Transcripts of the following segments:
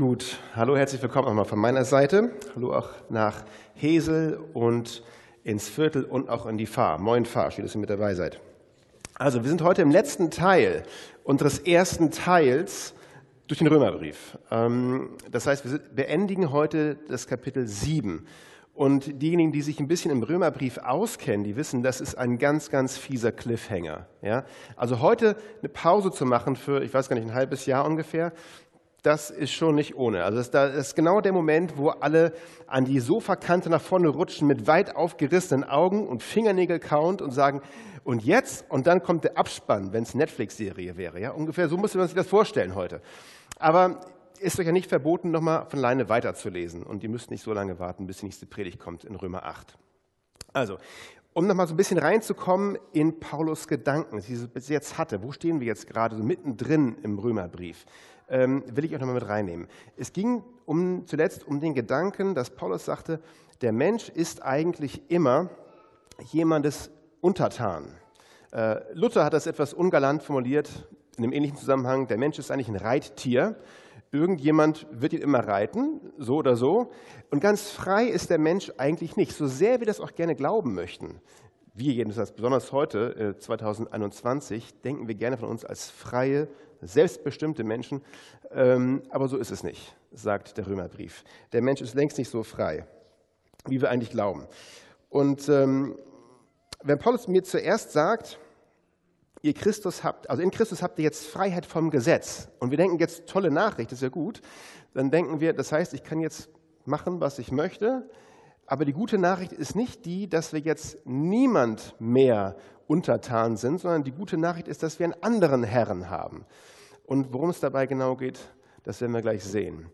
Gut, hallo, herzlich willkommen nochmal von meiner Seite. Hallo auch nach Hesel und ins Viertel und auch in die Fahr. Moin Fahr, schön, dass ihr mit dabei seid. Also, wir sind heute im letzten Teil unseres ersten Teils durch den Römerbrief. Ähm, das heißt, wir beendigen heute das Kapitel 7. Und diejenigen, die sich ein bisschen im Römerbrief auskennen, die wissen, das ist ein ganz, ganz fieser Cliffhanger. Ja? Also heute eine Pause zu machen für, ich weiß gar nicht, ein halbes Jahr ungefähr, das ist schon nicht ohne. Also das, ist genau der Moment, wo alle an die Sofakante nach vorne rutschen mit weit aufgerissenen Augen und Fingernägel count und sagen, und jetzt? Und dann kommt der Abspann, wenn es Netflix-Serie wäre. Ja? Ungefähr so muss man sich das vorstellen heute. Aber ist euch ja nicht verboten, nochmal von Leine weiterzulesen. Und ihr müsst nicht so lange warten, bis die nächste Predigt kommt in Römer 8. Also, um nochmal so ein bisschen reinzukommen in Paulus Gedanken, die er bis jetzt hatte. Wo stehen wir jetzt gerade so mittendrin im Römerbrief? ähm, will ich auch nochmal mit reinnehmen. Es ging um, zuletzt um den Gedanken, dass Paulus sagte, der Mensch ist eigentlich immer jemandes Untertan. Äh, Luther hat das etwas ungalant formuliert in einem ähnlichen Zusammenhang. Der Mensch ist eigentlich ein Reittier. Irgendjemand wird ihn immer reiten, so oder so. Und ganz frei ist der Mensch eigentlich nicht, so sehr wir das auch gerne glauben möchten. Wir jedenfalls, besonders heute, 2021, äh, denken wir gerne von uns als freie, selbstbestimmte Menschen. Ähm, aber so ist es nicht, sagt der Römerbrief. Der Mensch ist längst nicht so frei, wie wir eigentlich glauben. Und ähm, wenn Paulus mir zuerst sagt, ihr Christus habt, also in Christus habt ihr jetzt Freiheit vom Gesetz. Und wir denken jetzt, tolle Nachricht, ist ja gut. Dann denken wir, das heißt, ich kann jetzt machen, was ich möchte. Aber die gute Nachricht ist nicht die, dass wir jetzt niemand mehr untertan sind, sondern die gute Nachricht ist, dass wir einen anderen Herrn haben. Und worum es dabei genau geht, das werden wir gleich sehen.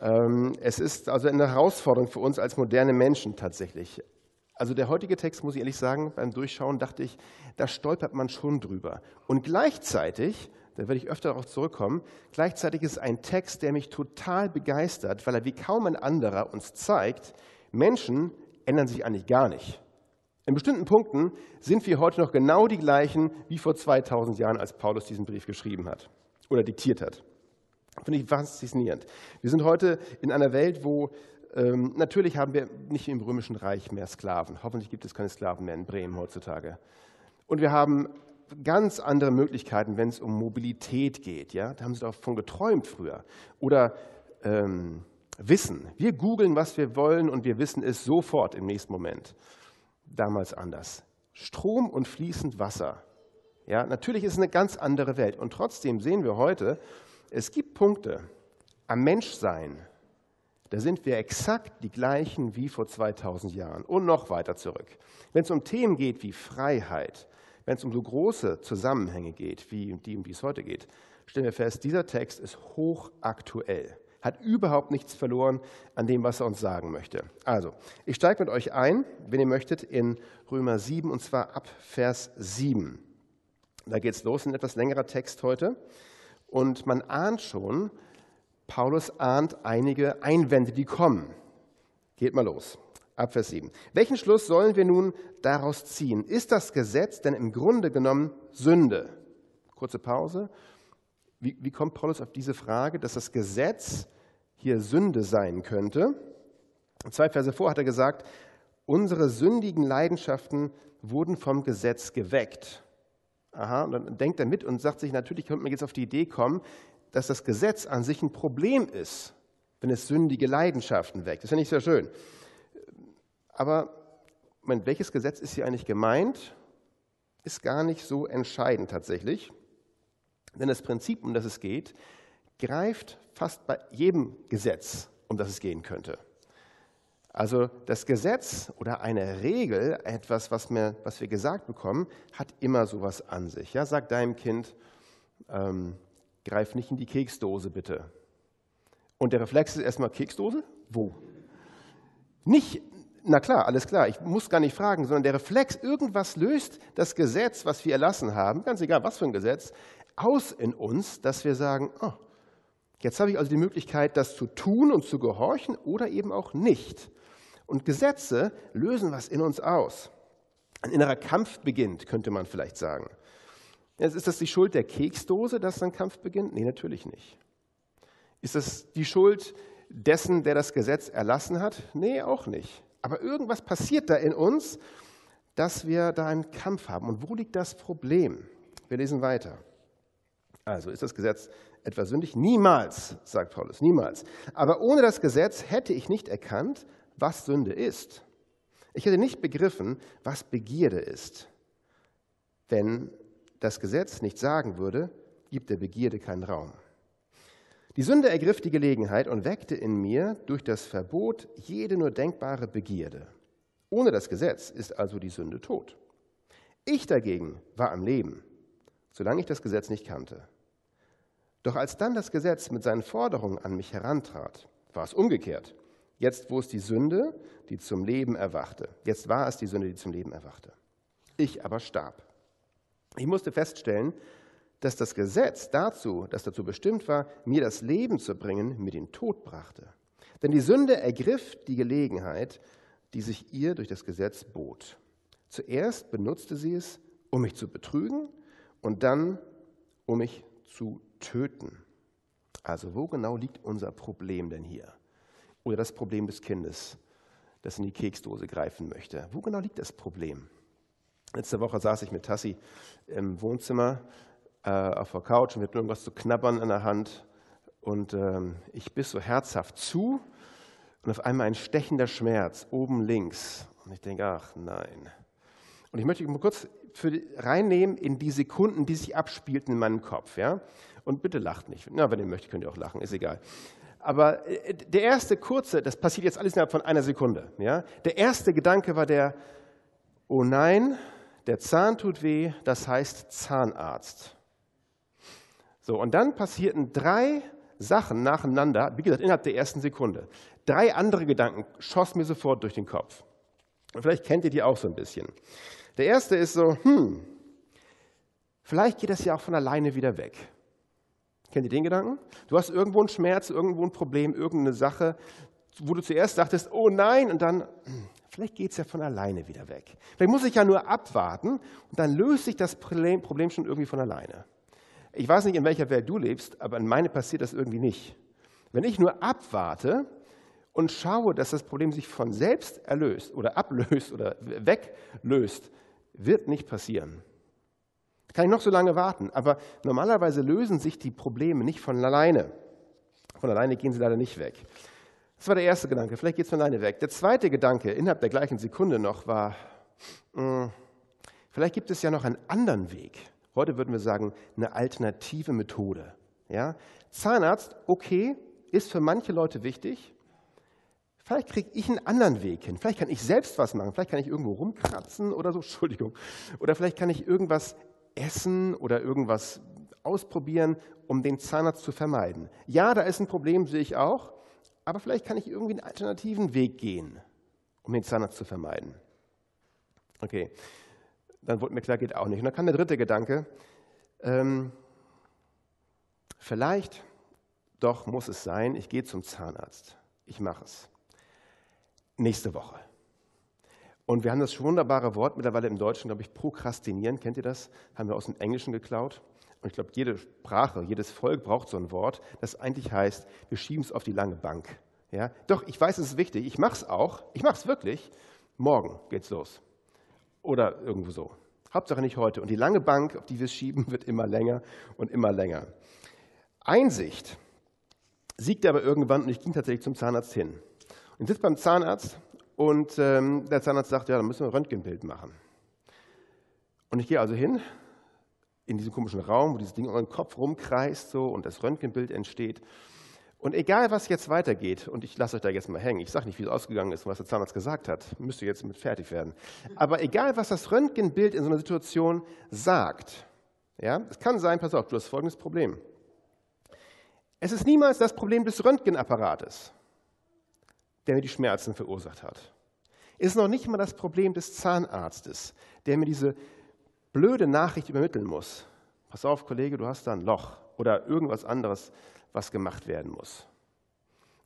Ähm, es ist also eine Herausforderung für uns als moderne Menschen tatsächlich. Also der heutige Text, muss ich ehrlich sagen, beim Durchschauen dachte ich, da stolpert man schon drüber. Und gleichzeitig, da werde ich öfter darauf zurückkommen, gleichzeitig ist es ein Text, der mich total begeistert, weil er wie kaum ein anderer uns zeigt, Menschen ändern sich eigentlich gar nicht. In bestimmten Punkten sind wir heute noch genau die gleichen wie vor 2000 Jahren, als Paulus diesen Brief geschrieben hat oder diktiert hat. Finde ich faszinierend. Wir sind heute in einer Welt, wo ähm, natürlich haben wir nicht im Römischen Reich mehr Sklaven. Hoffentlich gibt es keine Sklaven mehr in Bremen heutzutage. Und wir haben ganz andere Möglichkeiten, wenn es um Mobilität geht. Ja? Da haben sie davon geträumt früher. Oder ähm, Wissen. Wir googeln, was wir wollen und wir wissen es sofort im nächsten Moment. Damals anders. Strom und fließend Wasser. Ja, natürlich ist es eine ganz andere Welt. Und trotzdem sehen wir heute, es gibt Punkte am Menschsein, da sind wir exakt die gleichen wie vor 2000 Jahren und noch weiter zurück. Wenn es um Themen geht wie Freiheit, wenn es um so große Zusammenhänge geht, wie die, um die es heute geht, stellen wir fest, dieser Text ist hochaktuell, hat überhaupt nichts verloren an dem, was er uns sagen möchte. Also, ich steige mit euch ein, wenn ihr möchtet, in Römer 7 und zwar ab Vers 7. Da geht es los, ein etwas längerer Text heute. Und man ahnt schon, Paulus ahnt einige Einwände, die kommen. Geht mal los. Ab Vers 7. Welchen Schluss sollen wir nun daraus ziehen? Ist das Gesetz denn im Grunde genommen Sünde? Kurze Pause. Wie, wie kommt Paulus auf diese Frage, dass das Gesetz hier Sünde sein könnte? Zwei Verse vor hat er gesagt, unsere sündigen Leidenschaften wurden vom Gesetz geweckt. Aha, und dann denkt er mit und sagt sich, natürlich könnte man jetzt auf die Idee kommen, dass das Gesetz an sich ein Problem ist, wenn es sündige Leidenschaften weckt. Das ist ja nicht sehr schön. Aber Moment, welches Gesetz ist hier eigentlich gemeint? Ist gar nicht so entscheidend tatsächlich. Denn das Prinzip, um das es geht, greift fast bei jedem Gesetz, um das es gehen könnte. Also das Gesetz oder eine Regel, etwas, was wir, was wir gesagt bekommen, hat immer sowas an sich. Ja, sag deinem Kind, ähm, greif nicht in die Keksdose bitte. Und der Reflex ist erstmal Keksdose? Wo? Nicht, na klar, alles klar, ich muss gar nicht fragen, sondern der Reflex, irgendwas löst das Gesetz, was wir erlassen haben, ganz egal was für ein Gesetz, aus in uns, dass wir sagen, oh, jetzt habe ich also die Möglichkeit, das zu tun und zu gehorchen oder eben auch nicht. Und Gesetze lösen was in uns aus. Ein innerer Kampf beginnt, könnte man vielleicht sagen. Jetzt ist das die Schuld der Keksdose, dass ein Kampf beginnt? Nee, natürlich nicht. Ist das die Schuld dessen, der das Gesetz erlassen hat? Nee, auch nicht. Aber irgendwas passiert da in uns, dass wir da einen Kampf haben. Und wo liegt das Problem? Wir lesen weiter. Also ist das Gesetz etwa sündig? Niemals, sagt Paulus, niemals. Aber ohne das Gesetz hätte ich nicht erkannt, was Sünde ist. Ich hätte nicht begriffen, was Begierde ist. Wenn das Gesetz nicht sagen würde, gibt der Begierde keinen Raum. Die Sünde ergriff die Gelegenheit und weckte in mir durch das Verbot jede nur denkbare Begierde. Ohne das Gesetz ist also die Sünde tot. Ich dagegen war am Leben, solange ich das Gesetz nicht kannte. Doch als dann das Gesetz mit seinen Forderungen an mich herantrat, war es umgekehrt. Jetzt, wo es die Sünde, die zum Leben erwachte. Jetzt war es die Sünde, die zum Leben erwachte. Ich aber starb. Ich musste feststellen, dass das Gesetz dazu, das dazu bestimmt war, mir das Leben zu bringen, mir den Tod brachte. Denn die Sünde ergriff die Gelegenheit, die sich ihr durch das Gesetz bot. Zuerst benutzte sie es, um mich zu betrügen und dann, um mich zu töten. Also wo genau liegt unser Problem denn hier? Oder das Problem des Kindes, das in die Keksdose greifen möchte. Wo genau liegt das Problem? Letzte Woche saß ich mit Tassi im Wohnzimmer äh, auf der Couch und hatten irgendwas zu knabbern in der Hand. Und ähm, ich biss so herzhaft zu und auf einmal ein stechender Schmerz oben links. Und ich denke, ach nein. Und ich möchte mal kurz die, reinnehmen in die Sekunden, die sich abspielten in meinem Kopf. Ja? Und bitte lacht nicht. Na, wenn ihr möchtet, könnt ihr auch lachen, ist egal. Aber äh, der erste kurze, das passiert jetzt alles innerhalb von einer Sekunde. Ja? Der erste Gedanke war der, oh nein, der Zahn tut weh, das heißt Zahnarzt. So, und dann passierten drei Sachen nacheinander, wie gesagt, innerhalb der ersten Sekunde. Drei andere Gedanken schossen mir sofort durch den Kopf. Und vielleicht kennt ihr die auch so ein bisschen. Der erste ist so, hm, vielleicht geht das ja auch von alleine wieder weg. Kennt ihr den Gedanken? Du hast irgendwo einen Schmerz, irgendwo ein Problem, irgendeine Sache, wo du zuerst dachtest, oh nein, und dann, hm, vielleicht geht es ja von alleine wieder weg. Vielleicht muss ich ja nur abwarten und dann löst sich das Problem schon irgendwie von alleine. Ich weiß nicht, in welcher Welt du lebst, aber in meine passiert das irgendwie nicht. Wenn ich nur abwarte und schaue, dass das Problem sich von selbst erlöst oder ablöst oder weglöst, wird nicht passieren. Kann ich noch so lange warten, aber normalerweise lösen sich die Probleme nicht von alleine. Von alleine gehen sie leider nicht weg. Das war der erste Gedanke, vielleicht geht es von alleine weg. Der zweite Gedanke innerhalb der gleichen Sekunde noch war, hm, vielleicht gibt es ja noch einen anderen Weg. Heute würden wir sagen, eine alternative Methode. Ja? Zahnarzt, okay, ist für manche Leute wichtig. Vielleicht kriege ich einen anderen Weg hin. Vielleicht kann ich selbst was machen. Vielleicht kann ich irgendwo rumkratzen oder so. Entschuldigung. Oder vielleicht kann ich irgendwas essen oder irgendwas ausprobieren, um den Zahnarzt zu vermeiden. Ja, da ist ein Problem, sehe ich auch. Aber vielleicht kann ich irgendwie einen alternativen Weg gehen, um den Zahnarzt zu vermeiden. Okay, dann wurde mir klar, geht auch nicht. Und dann kam der dritte Gedanke, ähm, vielleicht doch muss es sein, ich gehe zum Zahnarzt. Ich mache es. Nächste Woche. Und wir haben das wunderbare Wort mittlerweile im Deutschen, glaube ich, prokrastinieren. Kennt ihr das? Haben wir aus dem Englischen geklaut. Und ich glaube, jede Sprache, jedes Volk braucht so ein Wort, das eigentlich heißt, wir schieben es auf die lange Bank. Ja? Doch, ich weiß, es ist wichtig. Ich mache es auch. Ich mache es wirklich. Morgen geht's los. Oder irgendwo so. Hauptsache nicht heute. Und die lange Bank, auf die wir es schieben, wird immer länger und immer länger. Einsicht siegte aber irgendwann und ich ging tatsächlich zum Zahnarzt hin. Und sitze beim Zahnarzt und ähm, der Zahnarzt sagt, ja, dann müssen wir ein Röntgenbild machen. Und ich gehe also hin in diesen komischen Raum, wo dieses Ding um den Kopf rumkreist so und das Röntgenbild entsteht. Und egal, was jetzt weitergeht, und ich lasse euch da jetzt mal hängen, ich sage nicht, wie es ausgegangen ist und was der Zahnarzt gesagt hat, müsst ihr jetzt mit fertig werden. Aber egal, was das Röntgenbild in so einer Situation sagt, ja, es kann sein, pass auf, du hast folgendes Problem. Es ist niemals das Problem des Röntgenapparates, der mir die Schmerzen verursacht hat. Ist noch nicht mal das Problem des Zahnarztes, der mir diese blöde Nachricht übermitteln muss. Pass auf, Kollege, du hast da ein Loch oder irgendwas anderes was gemacht werden muss.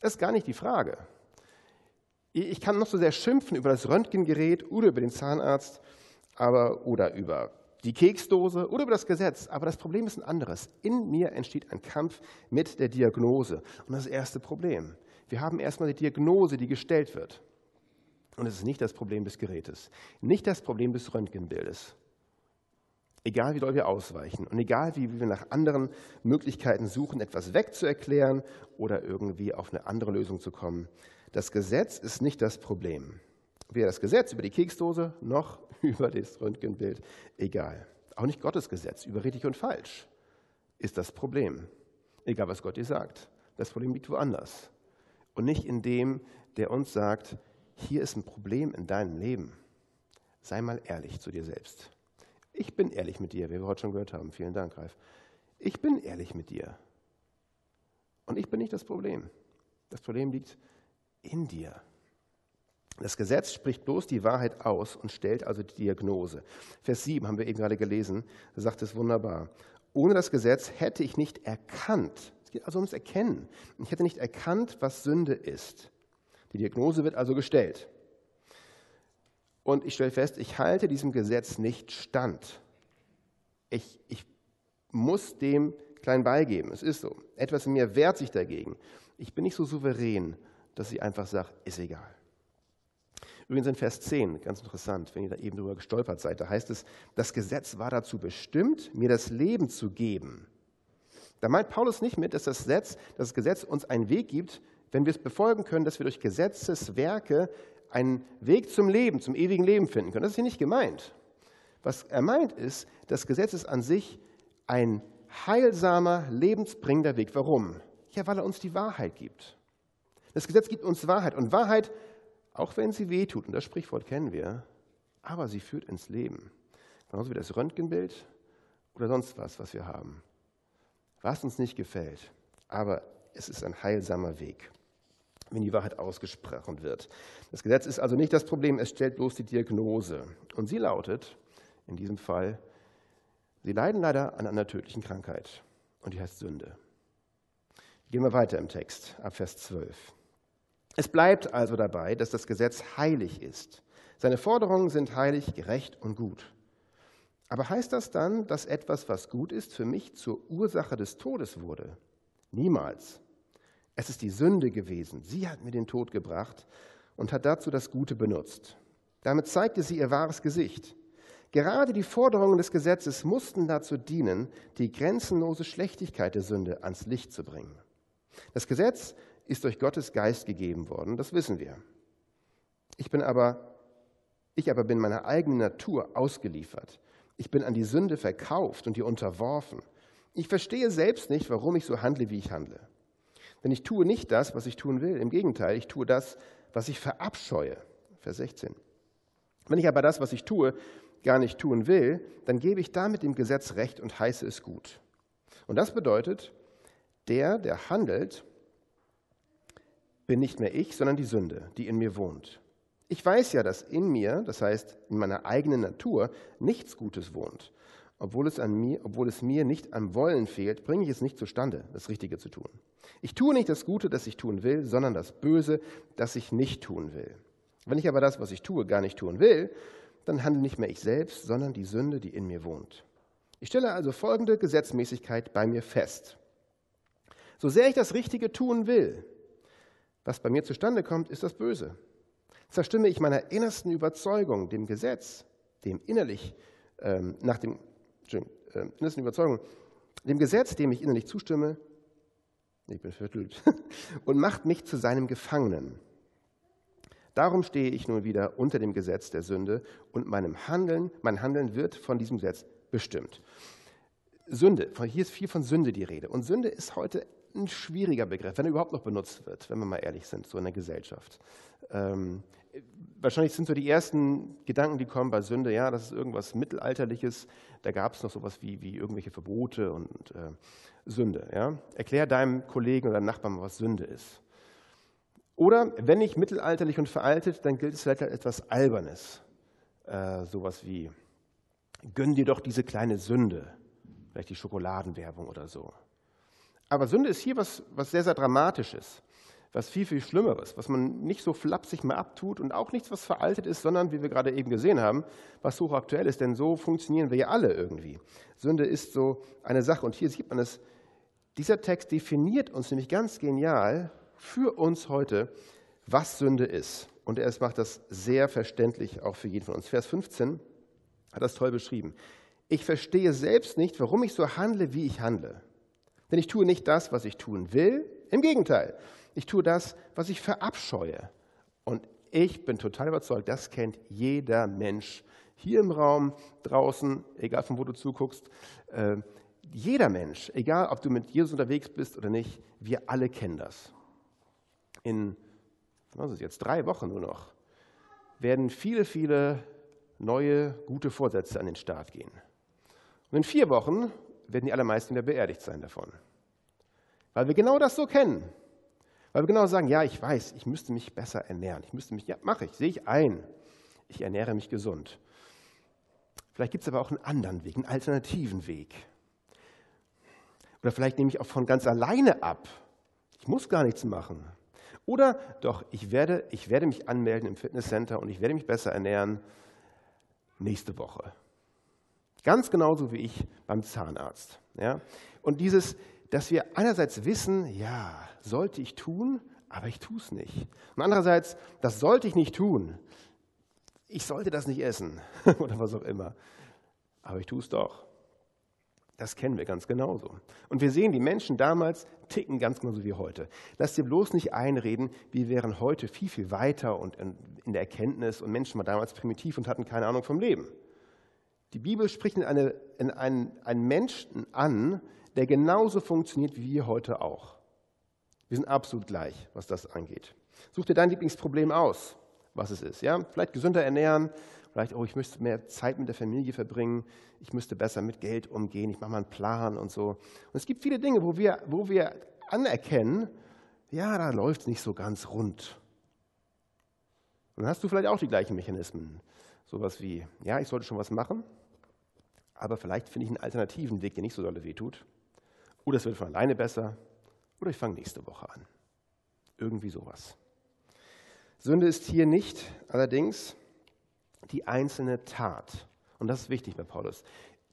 Das ist gar nicht die Frage. Ich kann noch so sehr schimpfen über das Röntgengerät oder über den Zahnarzt aber, oder über die Keksdose oder über das Gesetz. Aber das Problem ist ein anderes. In mir entsteht ein Kampf mit der Diagnose. Und das erste Problem. Wir haben erstmal die Diagnose, die gestellt wird. Und es ist nicht das Problem des Gerätes, nicht das Problem des Röntgenbildes. Egal wie doll wir ausweichen und egal wie wir nach anderen Möglichkeiten suchen, etwas wegzuerklären oder irgendwie auf eine andere Lösung zu kommen. Das Gesetz ist nicht das Problem. Weder das Gesetz über die Keksdose noch über das Röntgenbild, egal. Auch nicht Gottes Gesetz über richtig und falsch ist das Problem. Egal, was Gott dir sagt. Das Problem liegt woanders. Und nicht in dem, der uns sagt, hier ist ein Problem in deinem Leben. Sei mal ehrlich zu dir selbst. Ich bin ehrlich mit dir, wie wir heute schon gehört haben. Vielen Dank, Ralf. Ich bin ehrlich mit dir. Und ich bin nicht das Problem. Das Problem liegt in dir. Das Gesetz spricht bloß die Wahrheit aus und stellt also die Diagnose. Vers 7 haben wir eben gerade gelesen, da sagt es wunderbar. Ohne das Gesetz hätte ich nicht erkannt, es geht also ums Erkennen, ich hätte nicht erkannt, was Sünde ist. Die Diagnose wird also gestellt. Und ich stelle fest, ich halte diesem Gesetz nicht stand. Ich, ich muss dem klein beigeben. Es ist so. Etwas in mir wehrt sich dagegen. Ich bin nicht so souverän, dass ich einfach sage, ist egal. Übrigens in Vers 10, ganz interessant, wenn ihr da eben drüber gestolpert seid, da heißt es, das Gesetz war dazu bestimmt, mir das Leben zu geben. Da meint Paulus nicht mit, dass das Gesetz, das Gesetz uns einen Weg gibt, wenn wir es befolgen können, dass wir durch Gesetzeswerke einen Weg zum Leben, zum ewigen Leben finden können. Das ist hier nicht gemeint. Was er meint ist, das Gesetz ist an sich ein heilsamer, lebensbringender Weg. Warum? Ja, weil er uns die Wahrheit gibt. Das Gesetz gibt uns Wahrheit. Und Wahrheit, auch wenn sie wehtut, und das Sprichwort kennen wir, aber sie führt ins Leben. Genauso wie das Röntgenbild oder sonst was, was wir haben. Was uns nicht gefällt, aber es ist ein heilsamer Weg wenn die Wahrheit ausgesprochen wird. Das Gesetz ist also nicht das Problem, es stellt bloß die Diagnose. Und sie lautet, in diesem Fall, sie leiden leider an einer tödlichen Krankheit und die heißt Sünde. Gehen wir weiter im Text, ab Vers 12. Es bleibt also dabei, dass das Gesetz heilig ist. Seine Forderungen sind heilig, gerecht und gut. Aber heißt das dann, dass etwas, was gut ist, für mich zur Ursache des Todes wurde? Niemals. Es ist die Sünde gewesen. Sie hat mir den Tod gebracht und hat dazu das Gute benutzt. Damit zeigte sie ihr wahres Gesicht. Gerade die Forderungen des Gesetzes mussten dazu dienen, die grenzenlose Schlechtigkeit der Sünde ans Licht zu bringen. Das Gesetz ist durch Gottes Geist gegeben worden, das wissen wir. Ich bin aber, ich aber bin meiner eigenen Natur ausgeliefert. Ich bin an die Sünde verkauft und ihr unterworfen. Ich verstehe selbst nicht, warum ich so handle, wie ich handle. Denn ich tue nicht das, was ich tun will. Im Gegenteil, ich tue das, was ich verabscheue. Vers 16. Wenn ich aber das, was ich tue, gar nicht tun will, dann gebe ich damit dem Gesetz recht und heiße es gut. Und das bedeutet, der, der handelt, bin nicht mehr ich, sondern die Sünde, die in mir wohnt. Ich weiß ja, dass in mir, das heißt in meiner eigenen Natur, nichts Gutes wohnt. Obwohl es, an mir, obwohl es mir nicht am Wollen fehlt, bringe ich es nicht zustande, das Richtige zu tun. Ich tue nicht das Gute, das ich tun will, sondern das Böse, das ich nicht tun will. Wenn ich aber das, was ich tue, gar nicht tun will, dann handle nicht mehr ich selbst, sondern die Sünde, die in mir wohnt. Ich stelle also folgende Gesetzmäßigkeit bei mir fest. So sehr ich das Richtige tun will, was bei mir zustande kommt, ist das Böse. Zerstimme ich meiner innersten Überzeugung, dem Gesetz, dem innerlich, ähm, nach dem äh, innersten Überzeugung, dem Gesetz, dem ich innerlich zustimme, ich bin vertült, und macht mich zu seinem Gefangenen. Darum stehe ich nun wieder unter dem Gesetz der Sünde und meinem Handeln, mein Handeln wird von diesem Gesetz bestimmt. Sünde, hier ist viel von Sünde die Rede. Und Sünde ist heute ein schwieriger Begriff, wenn er überhaupt noch benutzt wird, wenn wir mal ehrlich sind, so in der Gesellschaft. Ähm, wahrscheinlich sind so die ersten Gedanken, die kommen bei Sünde, ja, das ist irgendwas Mittelalterliches. Da gab es noch sowas wie, wie irgendwelche Verbote und äh, Sünde. Ja? Erklär deinem Kollegen oder Nachbarn, was Sünde ist. Oder wenn nicht mittelalterlich und veraltet, dann gilt es vielleicht als etwas Albernes. Äh, sowas wie, gönn dir doch diese kleine Sünde. Vielleicht die Schokoladenwerbung oder so. Aber Sünde ist hier was, was sehr, sehr Dramatisches. Was viel, viel Schlimmeres, was man nicht so flapsig mal abtut und auch nichts, was veraltet ist, sondern, wie wir gerade eben gesehen haben, was hochaktuell ist, denn so funktionieren wir ja alle irgendwie. Sünde ist so eine Sache und hier sieht man es, dieser Text definiert uns nämlich ganz genial für uns heute, was Sünde ist. Und er macht das sehr verständlich auch für jeden von uns. Vers 15 hat das toll beschrieben. Ich verstehe selbst nicht, warum ich so handle, wie ich handle. Denn ich tue nicht das, was ich tun will. Im Gegenteil, ich tue das, was ich verabscheue. Und ich bin total überzeugt, das kennt jeder Mensch hier im Raum, draußen, egal von wo du zuguckst. Äh, jeder Mensch, egal ob du mit Jesus unterwegs bist oder nicht, wir alle kennen das. In was ist jetzt, drei Wochen nur noch, werden viele, viele neue, gute Vorsätze an den Start gehen. Und in vier Wochen werden die allermeisten wieder beerdigt sein davon. Weil wir genau das so kennen. Weil wir genau sagen, ja, ich weiß, ich müsste mich besser ernähren. Ich müsste mich, ja, mache ich, sehe ich ein. Ich ernähre mich gesund. Vielleicht gibt es aber auch einen anderen Weg, einen alternativen Weg. Oder vielleicht nehme ich auch von ganz alleine ab. Ich muss gar nichts machen. Oder doch, ich werde, ich werde mich anmelden im Fitnesscenter und ich werde mich besser ernähren nächste Woche. Ganz genauso wie ich beim Zahnarzt. Ja? Und dieses, dass wir einerseits wissen, ja, sollte ich tun, aber ich tue es nicht. Und andererseits, das sollte ich nicht tun. Ich sollte das nicht essen oder was auch immer. Aber ich tue es doch. Das kennen wir ganz genauso. Und wir sehen, die Menschen damals ticken ganz genauso wie heute. Lass dir bloß nicht einreden, wir wären heute viel, viel weiter und in der Erkenntnis und Menschen waren damals primitiv und hatten keine Ahnung vom Leben. Die Bibel spricht in, eine, in einen, einen Menschen an, der genauso funktioniert wie wir heute auch. Wir sind absolut gleich, was das angeht. Such dir dein Lieblingsproblem aus, was es ist. Ja? Vielleicht gesünder ernähren, vielleicht, oh, ich müsste mehr Zeit mit der Familie verbringen, ich müsste besser mit Geld umgehen, ich mache mal einen Plan und so. Und es gibt viele Dinge, wo wir, wo wir anerkennen, ja, da läuft es nicht so ganz rund. Und dann hast du vielleicht auch die gleichen Mechanismen. Sowas wie, ja, ich sollte schon was machen, aber vielleicht finde ich einen alternativen Weg, der nicht so dolle wehtut. Oder es wird von alleine besser. Oder ich fange nächste Woche an. Irgendwie sowas. Sünde ist hier nicht allerdings die einzelne Tat. Und das ist wichtig bei Paulus.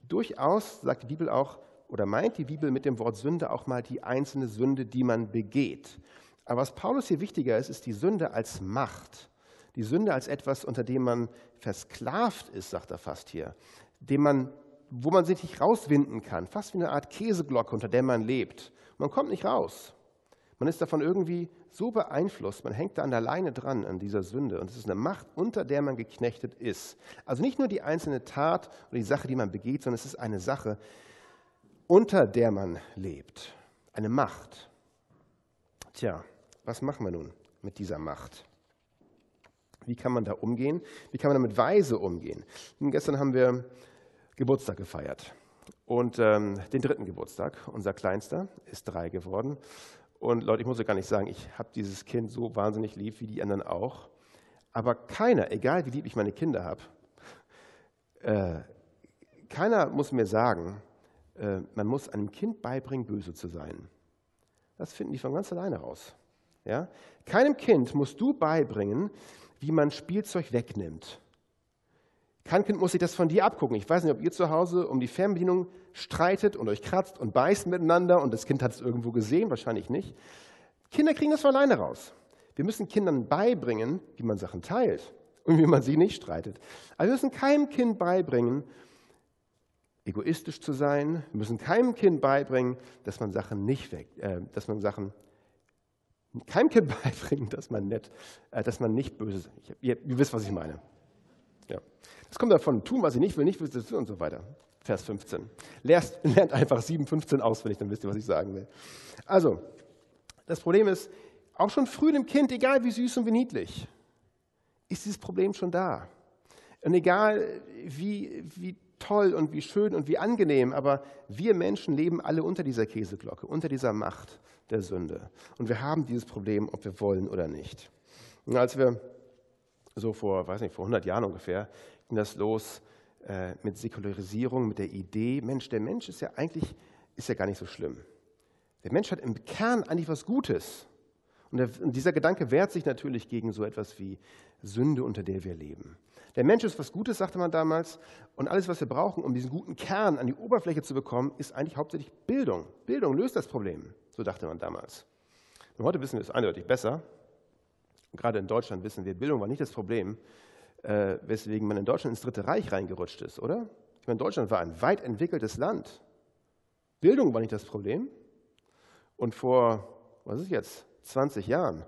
Durchaus sagt die Bibel auch, oder meint die Bibel mit dem Wort Sünde auch mal die einzelne Sünde, die man begeht. Aber was Paulus hier wichtiger ist, ist die Sünde als Macht. Die Sünde als etwas, unter dem man versklavt ist, sagt er fast hier, dem man wo man sich nicht rauswinden kann, fast wie eine Art Käseglocke, unter der man lebt. Man kommt nicht raus. Man ist davon irgendwie so beeinflusst, man hängt da an der Leine dran an dieser Sünde und es ist eine Macht, unter der man geknechtet ist. Also nicht nur die einzelne Tat oder die Sache, die man begeht, sondern es ist eine Sache, unter der man lebt. Eine Macht. Tja, was machen wir nun mit dieser Macht? Wie kann man da umgehen? Wie kann man damit weise umgehen? Und gestern haben wir Geburtstag gefeiert. Und ähm, den dritten Geburtstag, unser Kleinster, ist drei geworden. Und Leute, ich muss ja gar nicht sagen, ich habe dieses Kind so wahnsinnig lieb wie die anderen auch. Aber keiner, egal wie lieb ich meine Kinder habe, äh, keiner muss mir sagen, äh, man muss einem Kind beibringen, böse zu sein. Das finden die von ganz alleine raus. Ja? Keinem Kind musst du beibringen, wie man Spielzeug wegnimmt kein Kind muss sich das von dir abgucken. Ich weiß nicht, ob ihr zu Hause um die Fernbedienung streitet und euch kratzt und beißt miteinander und das Kind hat es irgendwo gesehen, wahrscheinlich nicht. Kinder kriegen das von alleine raus. Wir müssen Kindern beibringen, wie man Sachen teilt und wie man sie nicht streitet. Aber wir müssen keinem Kind beibringen, egoistisch zu sein. Wir müssen keinem Kind beibringen, dass man Sachen nicht weg, äh, dass man Sachen keinem Kind beibringen, dass man nett, äh, dass man nicht böse ist. Ihr, ihr wisst, was ich meine. Ja. Das kommt davon, tun, was ich nicht will, nicht will und so weiter. Vers 15. Lernt, lernt einfach 7,15 auswendig, dann wisst ihr, was ich sagen will. Also, das Problem ist, auch schon früh dem Kind, egal wie süß und wie niedlich, ist dieses Problem schon da. Und egal wie, wie toll und wie schön und wie angenehm, aber wir Menschen leben alle unter dieser Käseglocke, unter dieser Macht der Sünde. Und wir haben dieses Problem, ob wir wollen oder nicht. Und als wir so vor, weiß nicht, vor 100 Jahren ungefähr, ging das los äh, mit Säkularisierung, mit der Idee, Mensch, der Mensch ist ja eigentlich ist ja gar nicht so schlimm. Der Mensch hat im Kern eigentlich was Gutes. Und, der, und dieser Gedanke wehrt sich natürlich gegen so etwas wie Sünde, unter der wir leben. Der Mensch ist was Gutes, sagte man damals. Und alles, was wir brauchen, um diesen guten Kern an die Oberfläche zu bekommen, ist eigentlich hauptsächlich Bildung. Bildung löst das Problem, so dachte man damals. Und heute wissen wir es eindeutig besser. Gerade in Deutschland wissen wir, Bildung war nicht das Problem, äh, weswegen man in Deutschland ins Dritte Reich reingerutscht ist, oder? Ich meine, Deutschland war ein weit entwickeltes Land. Bildung war nicht das Problem. Und vor, was ist jetzt, 20 Jahren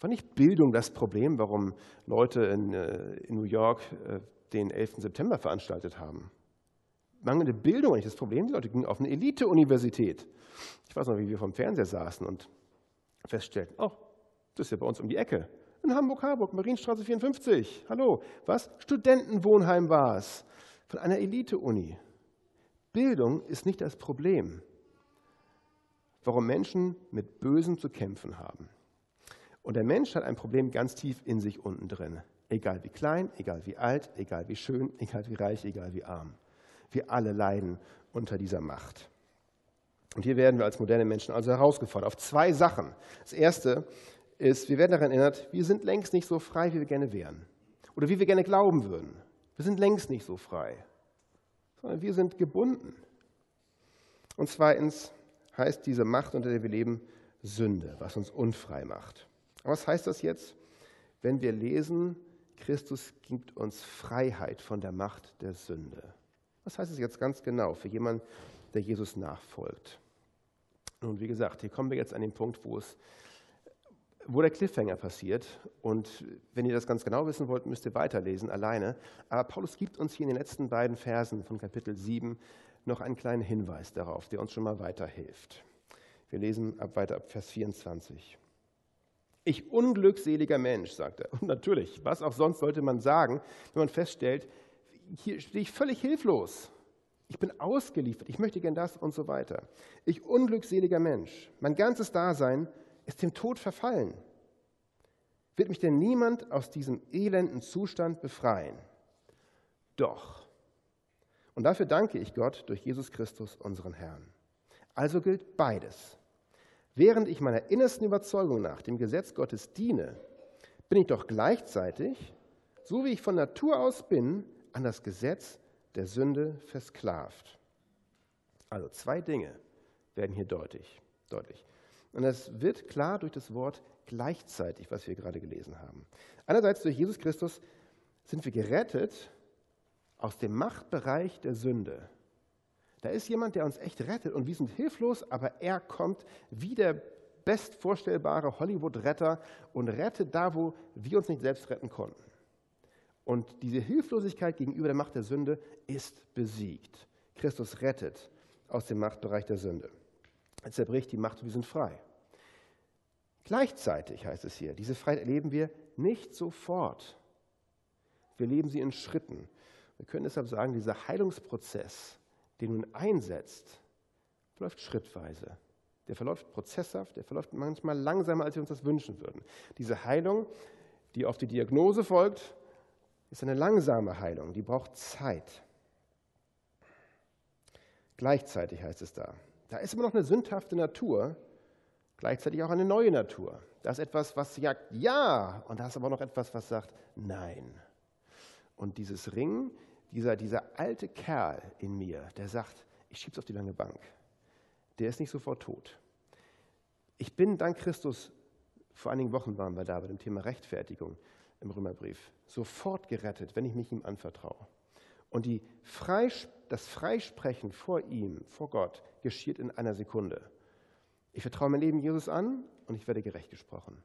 war nicht Bildung das Problem, warum Leute in, äh, in New York äh, den 11. September veranstaltet haben. Mangelnde Bildung war nicht das Problem. Die Leute gingen auf eine Elite-Universität. Ich weiß noch, wie wir vom Fernseher saßen und feststellten, oh, das ist ja bei uns um die Ecke. In Hamburg-Harburg, Marienstraße 54. Hallo, was? Studentenwohnheim war es. Von einer Elite-Uni. Bildung ist nicht das Problem, warum Menschen mit Bösem zu kämpfen haben. Und der Mensch hat ein Problem ganz tief in sich unten drin. Egal wie klein, egal wie alt, egal wie schön, egal wie reich, egal wie arm. Wir alle leiden unter dieser Macht. Und hier werden wir als moderne Menschen also herausgefordert auf zwei Sachen. Das erste ist, wir werden daran erinnert, wir sind längst nicht so frei, wie wir gerne wären. Oder wie wir gerne glauben würden. Wir sind längst nicht so frei, sondern wir sind gebunden. Und zweitens heißt diese Macht, unter der wir leben, Sünde, was uns unfrei macht. Was heißt das jetzt? Wenn wir lesen, Christus gibt uns Freiheit von der Macht der Sünde. Was heißt es jetzt ganz genau für jemanden, der Jesus nachfolgt? Nun, wie gesagt, hier kommen wir jetzt an den Punkt, wo es wo der Cliffhanger passiert. Und wenn ihr das ganz genau wissen wollt, müsst ihr weiterlesen, alleine. Aber Paulus gibt uns hier in den letzten beiden Versen von Kapitel 7 noch einen kleinen Hinweis darauf, der uns schon mal weiterhilft. Wir lesen ab weiter ab Vers 24. Ich unglückseliger Mensch, sagt er. Und natürlich, was auch sonst sollte man sagen, wenn man feststellt, hier stehe ich völlig hilflos. Ich bin ausgeliefert, ich möchte gern das und so weiter. Ich unglückseliger Mensch, mein ganzes Dasein ist dem Tod verfallen. Wird mich denn niemand aus diesem elenden Zustand befreien? Doch. Und dafür danke ich Gott durch Jesus Christus, unseren Herrn. Also gilt beides. Während ich meiner innersten Überzeugung nach dem Gesetz Gottes diene, bin ich doch gleichzeitig, so wie ich von Natur aus bin, an das Gesetz der Sünde versklavt. Also zwei Dinge werden hier deutlich. deutlich. Und das wird klar durch das Wort gleichzeitig, was wir gerade gelesen haben. Einerseits durch Jesus Christus sind wir gerettet aus dem Machtbereich der Sünde. Da ist jemand, der uns echt rettet und wir sind hilflos, aber er kommt wie der bestvorstellbare Hollywood-Retter und rettet da, wo wir uns nicht selbst retten konnten. Und diese Hilflosigkeit gegenüber der Macht der Sünde ist besiegt. Christus rettet aus dem Machtbereich der Sünde. Er zerbricht die Macht, wir sind frei. Gleichzeitig heißt es hier, diese Freiheit erleben wir nicht sofort. Wir leben sie in Schritten. Wir können deshalb sagen, dieser Heilungsprozess den nun einsetzt, verläuft schrittweise. Der verläuft prozesshaft, der verläuft manchmal langsamer, als wir uns das wünschen würden. Diese Heilung, die auf die Diagnose folgt, ist eine langsame Heilung, die braucht Zeit. Gleichzeitig heißt es da, da ist immer noch eine sündhafte Natur, gleichzeitig auch eine neue Natur. Da ist etwas, was sagt ja, und da ist aber noch etwas, was sagt nein. Und dieses Ringen dieser, dieser alte Kerl in mir, der sagt, ich schieb's auf die lange Bank, der ist nicht sofort tot. Ich bin dank Christus, vor einigen Wochen waren wir da bei dem Thema Rechtfertigung im Römerbrief, sofort gerettet, wenn ich mich ihm anvertraue. Und die Freis das Freisprechen vor ihm, vor Gott, geschieht in einer Sekunde. Ich vertraue mein Leben Jesus an und ich werde gerecht gesprochen.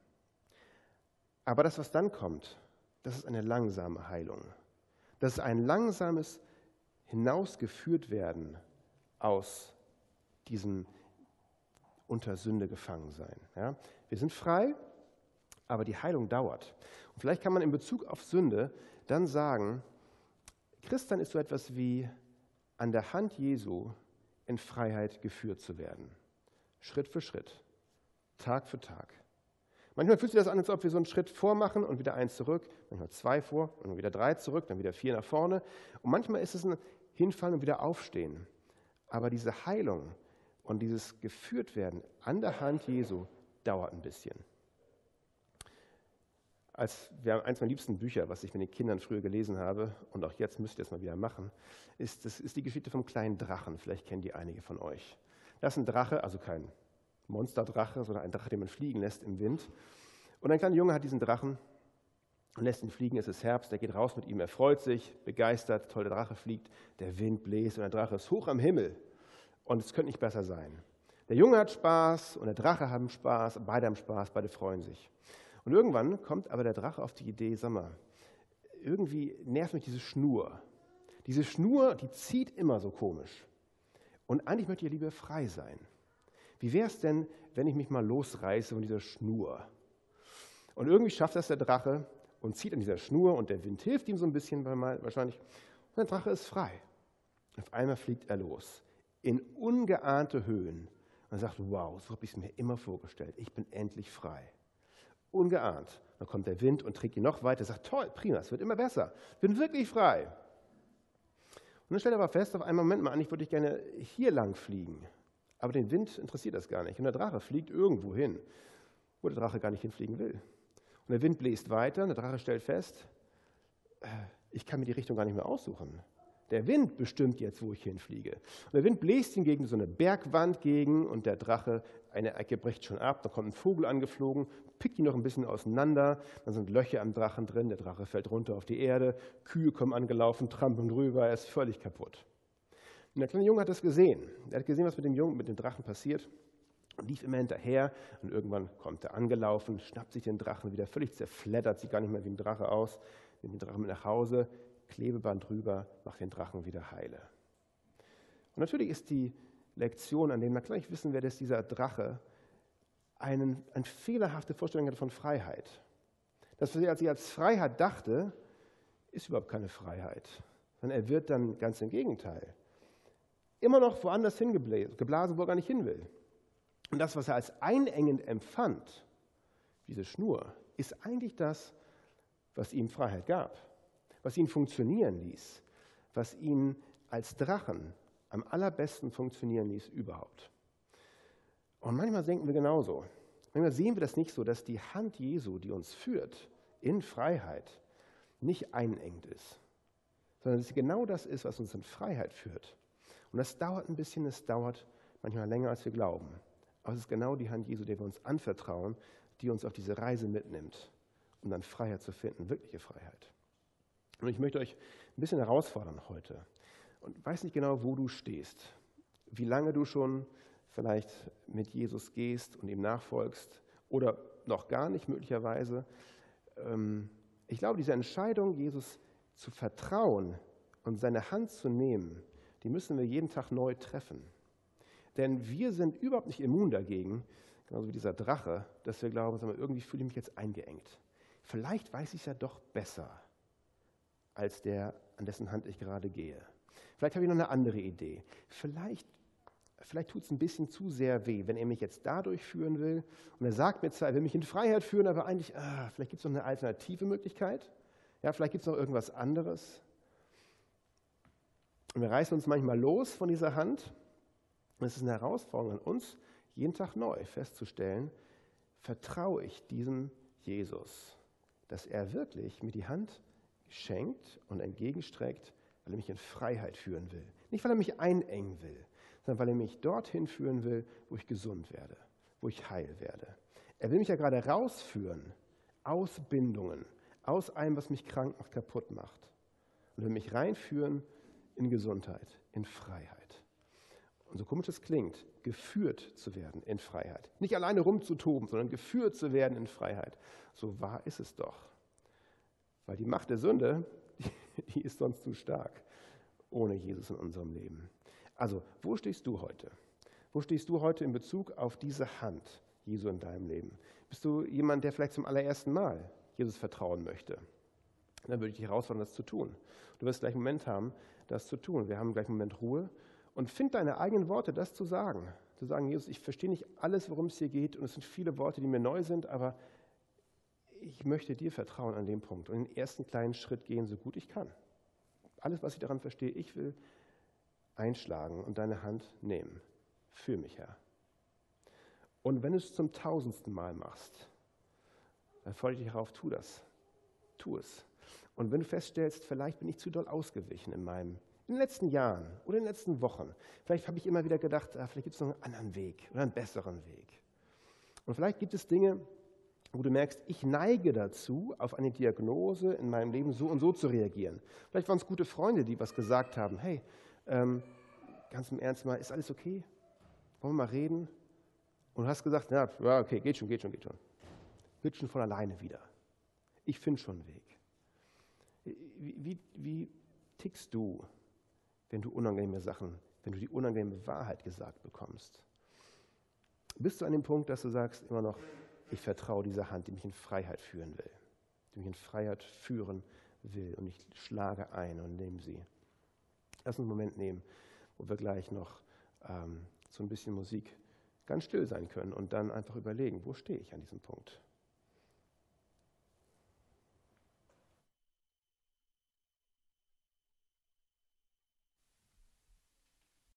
Aber das, was dann kommt, das ist eine langsame Heilung. Das ist ein langsames Hinausgeführt werden aus diesem unter Sünde gefangen sein. Ja? Wir sind frei, aber die Heilung dauert. Und vielleicht kann man in Bezug auf Sünde dann sagen, Christian ist so etwas wie an der Hand Jesu in Freiheit geführt zu werden. Schritt für Schritt, Tag für Tag. Manchmal fühlt sich das an, als ob wir so einen Schritt vormachen und wieder eins zurück, manchmal zwei vor und dann wieder drei zurück, dann wieder vier nach vorne. Und manchmal ist es ein Hinfallen und wieder Aufstehen. Aber diese Heilung und dieses Geführtwerden an der Hand Jesu dauert ein bisschen. als wir haben eins meiner liebsten Bücher, was ich mit den Kindern früher gelesen habe und auch jetzt müsst ihr es mal wieder machen, ist, das ist die Geschichte vom kleinen Drachen. Vielleicht kennen die einige von euch. Das ist ein Drache, also kein Monsterdrache, sondern ein Drache, den man fliegen lässt im Wind. Und ein kleiner Junge hat diesen Drachen und lässt ihn fliegen. Es ist Herbst, er geht raus mit ihm, er freut sich, begeistert, toll, der Drache fliegt, der Wind bläst und der Drache ist hoch am Himmel. Und es könnte nicht besser sein. Der Junge hat Spaß und der Drache haben Spaß, beide haben Spaß, beide freuen sich. Und irgendwann kommt aber der Drache auf die Idee, sag mal, irgendwie nervt mich diese Schnur. Diese Schnur, die zieht immer so komisch. Und eigentlich möchte ich ja lieber frei sein. Wie wäre es denn, wenn ich mich mal losreiße von dieser Schnur? Und irgendwie schafft das der Drache und zieht an dieser Schnur und der Wind hilft ihm so ein bisschen wahrscheinlich. Und der Drache ist frei. Auf einmal fliegt er los in ungeahnte Höhen und sagt, wow, so habe ich es mir immer vorgestellt. Ich bin endlich frei ungeahnt. Dann kommt der Wind und trägt ihn noch weiter, sagt, toll, prima, es wird immer besser, bin wirklich frei. Und dann stellt er aber fest, auf einen Moment mal, würde ich gerne hier lang fliegen. Aber den Wind interessiert das gar nicht. Und der Drache fliegt irgendwo hin, wo der Drache gar nicht hinfliegen will. Und der Wind bläst weiter und der Drache stellt fest, äh, ich kann mir die Richtung gar nicht mehr aussuchen. Der Wind bestimmt jetzt, wo ich hinfliege. Und der Wind bläst ihn gegen so eine Bergwand gegen und der Drache, eine Ecke bricht schon ab, da kommt ein Vogel angeflogen, pickt ihn noch ein bisschen auseinander, dann sind Löcher am Drachen drin, der Drache fällt runter auf die Erde, Kühe kommen angelaufen, trampeln drüber, er ist völlig kaputt. Und der kleine Junge hat das gesehen. Er hat gesehen, was mit dem Jungen, mit dem Drachen passiert und lief immer hinterher und irgendwann kommt er angelaufen, schnappt sich den Drachen wieder völlig zerfleddert, sieht gar nicht mehr wie ein Drache aus, nimmt den Drachen mit nach Hause, Klebeband drüber, macht den Drachen wieder heile. Und natürlich ist die Lektion, an dem wir gleich wissen wir, dass dieser Drache einen, eine fehlerhafte Vorstellung hat von Freiheit. Das, was er als Freiheit dachte, ist überhaupt keine Freiheit, sondern er wird dann ganz im Gegenteil immer noch woanders hingeblasen, wo er gar nicht hin will. Und das, was er als einengend empfand, diese Schnur, ist eigentlich das, was ihm Freiheit gab was ihn funktionieren ließ, was ihn als Drachen am allerbesten funktionieren ließ überhaupt. Und manchmal denken wir genauso. Manchmal sehen wir das nicht so, dass die Hand Jesu, die uns führt in Freiheit, nicht einengt ist, sondern dass sie genau das ist, was uns in Freiheit führt. Und das dauert ein bisschen, es dauert manchmal länger, als wir glauben. Aber es ist genau die Hand Jesu, der wir uns anvertrauen, die uns auf diese Reise mitnimmt, um dann Freiheit zu finden, wirkliche Freiheit. Und ich möchte euch ein bisschen herausfordern heute. Und weiß nicht genau, wo du stehst, wie lange du schon vielleicht mit Jesus gehst und ihm nachfolgst oder noch gar nicht möglicherweise. Ähm, ich glaube, diese Entscheidung, Jesus zu vertrauen und seine Hand zu nehmen, die müssen wir jeden Tag neu treffen. Denn wir sind überhaupt nicht immun dagegen, genauso wie dieser Drache, dass wir glauben, irgendwie fühle ich mich jetzt eingeengt. Vielleicht weiß ich es ja doch besser als der, an dessen Hand ich gerade gehe. Vielleicht habe ich noch eine andere Idee. Vielleicht, vielleicht tut es ein bisschen zu sehr weh, wenn er mich jetzt dadurch führen will. Und er sagt mir zwar, er will mich in Freiheit führen, aber eigentlich, ah, vielleicht gibt es noch eine alternative Möglichkeit. Ja, vielleicht gibt es noch irgendwas anderes. Und wir reißen uns manchmal los von dieser Hand. Und es ist eine Herausforderung an uns, jeden Tag neu festzustellen, vertraue ich diesem Jesus, dass er wirklich mir die Hand schenkt und entgegenstreckt, weil er mich in Freiheit führen will. Nicht, weil er mich einengen will, sondern weil er mich dorthin führen will, wo ich gesund werde, wo ich heil werde. Er will mich ja gerade rausführen aus Bindungen, aus allem, was mich krank macht, kaputt macht. Und will mich reinführen in Gesundheit, in Freiheit. Und so komisch es klingt, geführt zu werden in Freiheit. Nicht alleine rumzutoben, sondern geführt zu werden in Freiheit. So wahr ist es doch. Weil die Macht der Sünde, die, ist sonst zu stark ohne Jesus in unserem Leben. Also, wo stehst du heute? Wo stehst du heute in Bezug auf diese Hand Jesu in deinem Leben? Bist du jemand, der vielleicht zum allerersten Mal Jesus vertrauen möchte? Dann würde ich dich herausfordern, das zu tun. Du wirst gleich einen Moment haben, das zu tun. Wir haben gleich einen Moment Ruhe und find deine eigenen Worte, das zu sagen. Zu sagen, Jesus, ich verstehe nicht alles, worum es hier geht und es sind viele Worte, die mir neu sind, aber ich möchte dir vertrauen an dem Punkt und den ersten kleinen Schritt gehen, so gut ich kann. Alles, was ich daran verstehe, ich will einschlagen und deine Hand nehmen. Für mich, Herr. Und wenn du es zum tausendsten Mal machst, dann fordere ich dich darauf, tu das. Tu es. Und wenn du feststellst, vielleicht bin ich zu doll ausgewichen in meinem in den letzten Jahren oder in den letzten Wochen, vielleicht habe ich immer wieder gedacht, ah, vielleicht gibt es noch einen anderen Weg oder einen besseren Weg. Und vielleicht gibt es Dinge, wo du merkst, ich neige dazu, auf eine Diagnose in meinem Leben so und so zu reagieren. Vielleicht waren es gute Freunde, die was gesagt haben. Hey, ähm, ganz im Ernst mal, ist alles okay? Wollen wir mal reden? Und du hast gesagt, ja, okay, geht schon, geht schon, geht schon. Wird schon von alleine wieder. Ich finde schon einen Weg. Wie, wie, wie tickst du, wenn du unangenehme Sachen, wenn du die unangenehme Wahrheit gesagt bekommst? Bist du an dem Punkt, dass du sagst immer noch, ich vertraue dieser Hand, die mich in Freiheit führen will, die mich in Freiheit führen will und ich schlage ein und nehme sie. Lass uns einen Moment nehmen, wo wir gleich noch ähm, so ein bisschen Musik ganz still sein können und dann einfach überlegen, wo stehe ich an diesem Punkt.